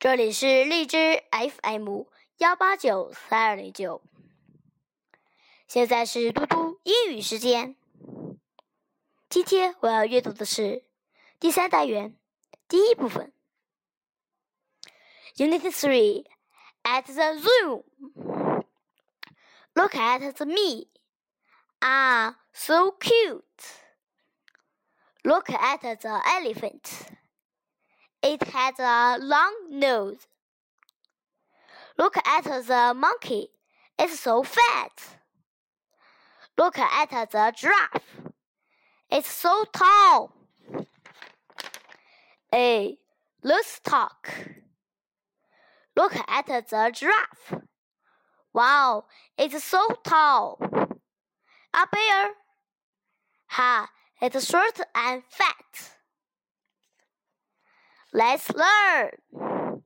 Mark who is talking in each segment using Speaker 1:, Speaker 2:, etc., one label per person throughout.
Speaker 1: 这里是荔枝 FM 幺八九三二零九。现在是嘟嘟英语时间。今天我要阅读的是第三单元第一部分。Unit Three at the zoo. Look at the me. Ah, so cute. Look at the elephant. It has a long nose. Look at the monkey. It's so fat. Look at the giraffe. It's so tall. Hey, let's talk. Look at the giraffe. Wow, it's so tall. A bear. Ha, it's short and fat. Let's learn.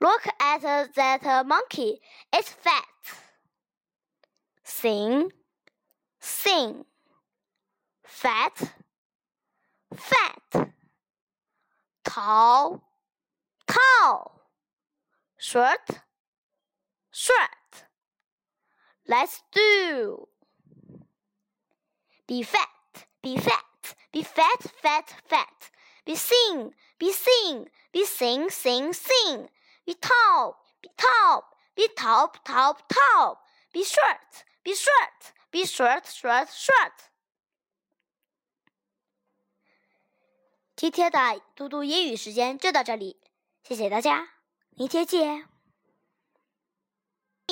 Speaker 1: Look at that monkey. It's fat. Sing, sing. Fat, fat. Tall, tall. Short, short. Let's do. Be fat, be fat, be fat, fat, fat. Be sing, be sing, be sing, sing, sing. Be tall, be tall, be tall, tall, tall. Be short, be short, be short, short, short. 今天的嘟嘟英语时间就到这里，谢谢大家，明天见。